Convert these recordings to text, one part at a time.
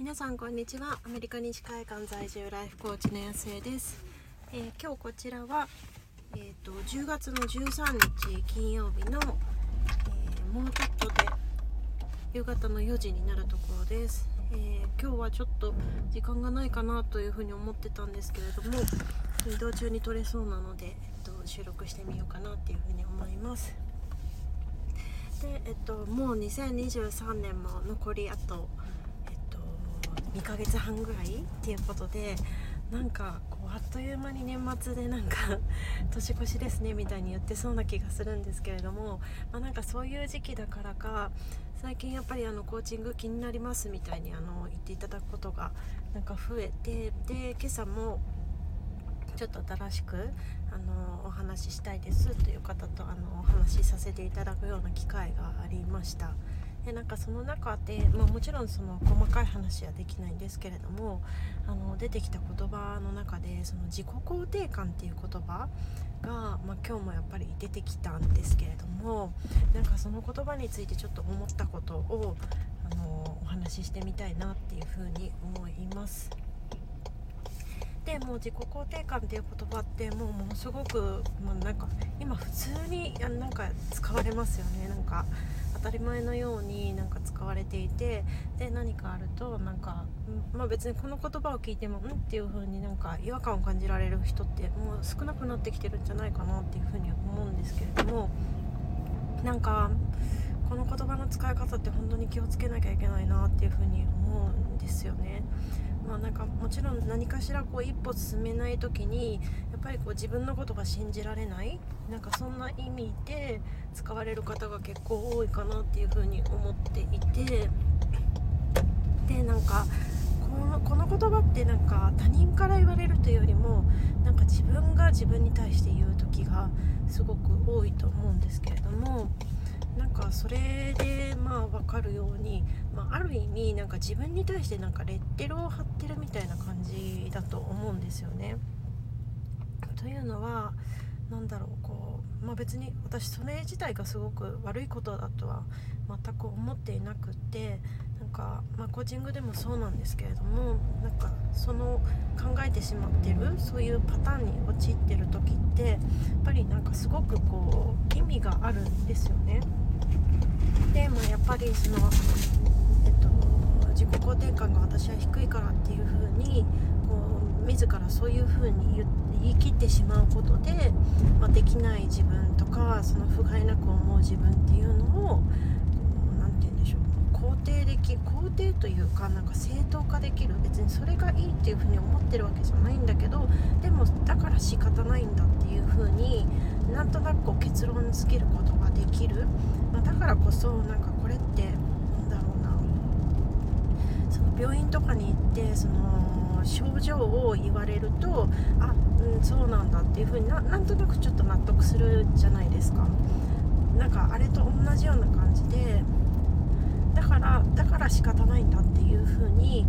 皆さんこんにちは。アメリカ西海岸在住ライフコーチの安江です、えー今日こちらは、えー、と10月の13日金曜日の、えーもうちょっとで夕方の4時になるところです、えー今日はちょっと時間がないかなというふうに思ってたんですけれども移動中に撮れそうなので、えっと、収録してみようかなっていうふうに思います。で、えっと、もう2023年も残りあ、と、2ヶ月半ぐらいっていうことでなんかこうあっという間に年末でなんか 年越しですねみたいに言ってそうな気がするんですけれども、まあ、なんかそういう時期だからか最近やっぱりあのコーチング気になりますみたいにあの言っていただくことがなんか増えてで今朝もちょっと新しくあのお話ししたいですという方とあのお話しさせていただくような機会がありました。でなんかその中で、まあ、もちろんその細かい話はできないんですけれどもあの出てきた言葉の中でその自己肯定感っていう言葉が、まあ、今日もやっぱり出てきたんですけれどもなんかその言葉についてちょっと思ったことをあのお話ししてみたいなっていうふうに思います。でもう自己肯定感っていう言葉ってもうものすごく、まあ、なんか今普通にあなんか使われますよねなんか当たり前のようになんか使われていてで何かあるとなんか、まあ、別にこの言葉を聞いてもんっていう風になんか違和感を感じられる人ってもう少なくなってきてるんじゃないかなっていう風に思うんですけれどもなんかこの言葉の使い方って本当に気をつけなきゃいけないなっていう風に思うんですよね。まあ、なんかもちろん何かしらこう一歩進めない時にぱりこう自分のことが信じられないなんかそんな意味で使われる方が結構多いかなっていうふうに思っていてでなんかこのこの言葉ってなんか他人から言われるというよりもなんか自分が自分に対して言う時がすごく多いと思うんですけれどもなんかそれでまあ分かるように、まあ、ある意味なんか自分に対してなんかレッテルを貼ってるみたいな感じだと思うんですよね。というのは何だろうこう、まあ、別に私それ自体がすごく悪いことだとは全く思っていなくってなんか、まあ、コーチングでもそうなんですけれどもなんかその考えてしまってるそういうパターンに陥ってる時ってやっぱりなんかすごくこう意味があるんですよね。で、まあ、やっぱりその、えっと、自己肯定感が私は低いからっていう風にこう自らそういう風に言い切ってしまうことで、まあ、できない自分とかその不甲斐なく思う自分っていうのをこうなんて言うんでしょう。肯定でき肯定というかなんか正当化できる。別にそれがいいっていう風に思ってるわけじゃないんだけどでもだから仕方ないんだっていう風になんとなくこう結論付けることができる、まあ、だからこそなんかこれってなんだろうなその病院とかに行ってその症状を言われるとあうんそうなんだっていう風にななんとなくちょっと納得するじゃないですか。なんかあれと同じような感じでだからだから仕方ないんだっていう風に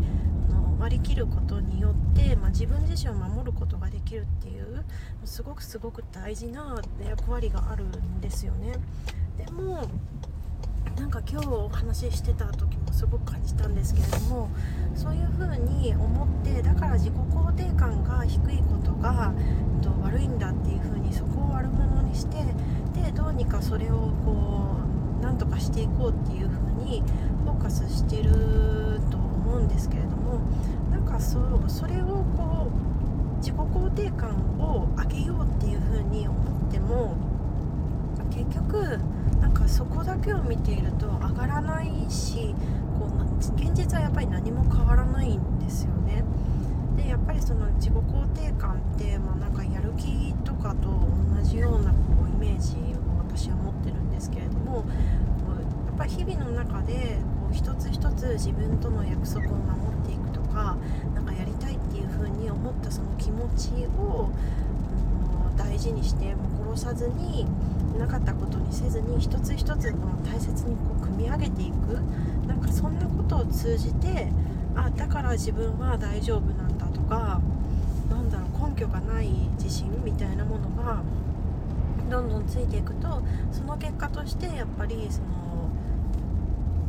あの割り切ることによって、まあ、自分自身を守ることができるっていうすごくすごく大事な役割があるんですよね。でもなんか今日お話ししてた時すごく感じたんですけれどもそういう風に思ってだから自己肯定感が低いことが、えっと、悪いんだっていう風にそこを悪者にしてでどうにかそれをこうなんとかしていこうっていう風にフォーカスしてると思うんですけれどもなんかそうそれをこう自己肯定感を上げようっていう風に思っても結局なんかそこだけを見ていると上がらないしこう現実はやっぱり何も変わらないんですよね。でやっぱりその自己肯定感って、まあ、なんかやる気とかと同じようなこうイメージを私は持ってるんですけれどもやっぱり日々の中でこう一つ一つ自分との約束を守っていくとかなんかやりたいっていう風に思ったその気持ちをあの大事にしても殺さずになかったことにせずに一つ一つの大切にこう組み上げていく。なんかそんなことを通じてあだから自分は大丈夫なんだとかなんだろう根拠がない自信みたいなものがどんどんついていくとその結果としてやっぱりその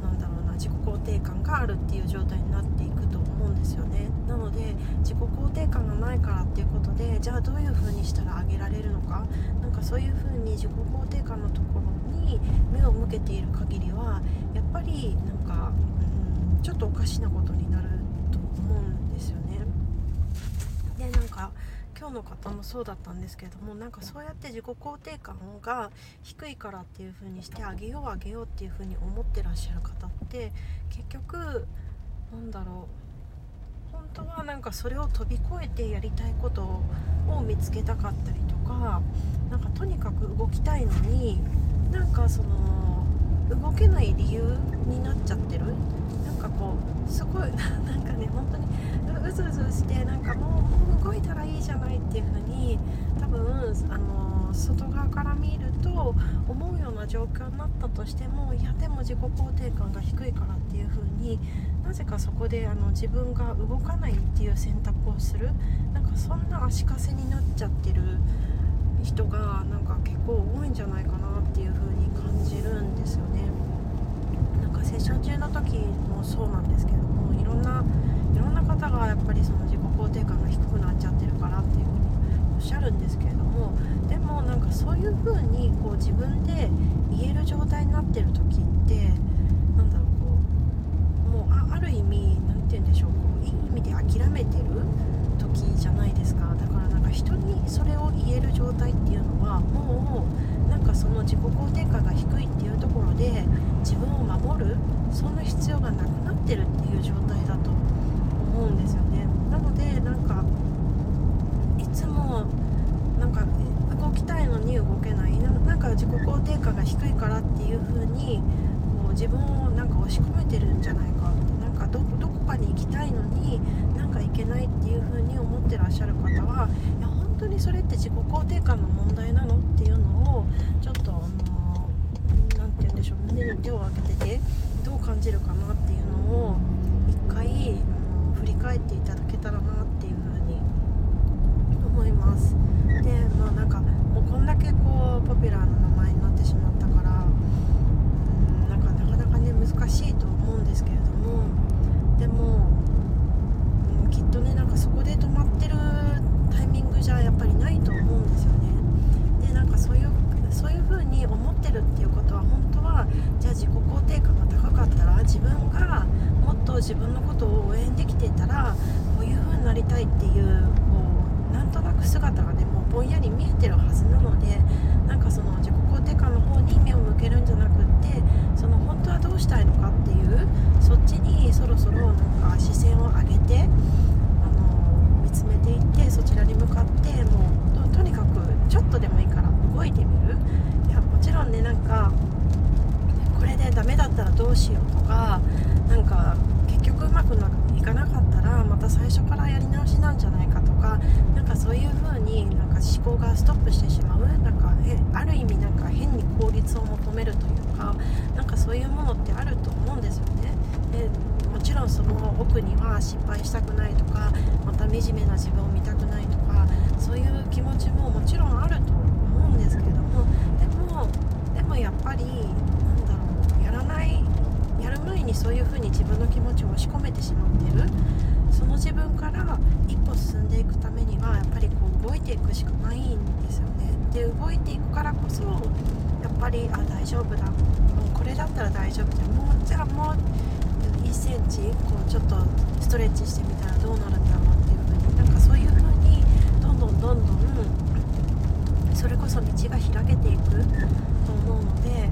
なんだろうな自己肯定感があるっていう状態になっていくと思うんですよね。なので自己肯定感がないからっていうことでじゃあどういう風にしたら上げられるのか。なんかそういう風に自己肯定感のところに目を向けている限りはやっぱりなんか、うん、ちょっとおかしなことになると思うんですよね。でなんか今日の方もそうだったんですけれどもなんかそうやって自己肯定感が低いからっていう風にしてあげようあげようっていう風に思ってらっしゃる方って結局なんだろう本当はなんかそれを飛び越えてやりたいことを見つけたかったりとかなんかとにかく動きたいのになんかその動けない理由になっちゃってる。なんかこうすごい なんかね本当にうずうずしてなんかもう動いたらいいじゃないっていう風に多分あの外側から見ると思うような状況になったとしてもいやでも自己肯定感が低いからっていう風になぜかそこであの自分が動かないっていう選択をするなんかそんな足かせになっちゃってる人がなんか結構多いんじゃないかなっていう風に感じるんですよね。セッション中の時もそうなんですけどもいろんないろんな方がやっぱりその自己肯定感が低くなっちゃってるからっていうふうにおっしゃるんですけれどもでもなんかそういうふうにこう自分で言える状態になってる時ってなんだろうこうもうあある意味何て言うんでしょうこういい意味で諦めてる時じゃないですか。だからなんか人にそれを言える状態っていうのはもうかその自己肯定感が低いっていうところで自分を守るそんな必要がなくなってるっていう状態だと思うんですよね。なのでなんかいつもなんか動きたいのに動けない。なんか自己肯定感が低いからっていう風にこう自分をなんか押し込めてるんじゃないか。ってなんかどどこかに行きたいのになんか行けないっていう風に思ってらっしゃる方は当にそれって自己肯定感の問題なのっていうのをちょっとあの何て言うんでしょう胸に手を当ててどう感じるかなっていうのを一回振り返っていただけたらなっていうふうに思います。でまあなんかもうこんだけこうポピュラーな名前になってしまったからなんかなかなかね難しいと思うんですけれどもでも、きっとねなんかそこで止まってるタイミングじゃやっぱりないと思うんですよね。でなんかそういうそういう風に思ってるっていうことは本当はじゃあ自己肯定感が高かったら自分がもっと自分のことを応援できてたらこういう風になりたいっていうこうなんとなく姿がねもうぼんやり見えてるはずなのでなんかその自己肯定感の方に目を向けるんじゃなくってその本当はどうしたいのかっていうそっちにそろそろなんか視線を上げてあの見つめていってそちらに向かってもうとにかくちょっとでもいいから動いてみるいやもちろんねなんかこれでダメだったらどうしようとかなんか結局うまくいかなかったらまた最初からやり直しなんじゃないかとかなんかそういう風になんか思考がストップしてしまうなんかある意味なんか変に効率を求めるというかなんかそういうものってあると思うんですよね。もちろんその奥には失敗したくないとかまた惨めな自分を見たくないとかそういう気持ちももちろんあると思うんですけれどもでもでもやっぱりなんだろうやらないやる前にそういう風に自分の気持ちを押し込めてしまってる。その自分から一歩進んでいくためにはやっぱりこう動いていくしかないんですよね。で動いていくからこそやっぱりあ大丈夫だ。もうこれだったら大丈夫だもうじゃあもう1センチこうちょっとストレッチしてみたらどうなるんだろうっていう風になんかそういう風にどんどんどんどんそれこそ道が開けていくと思うので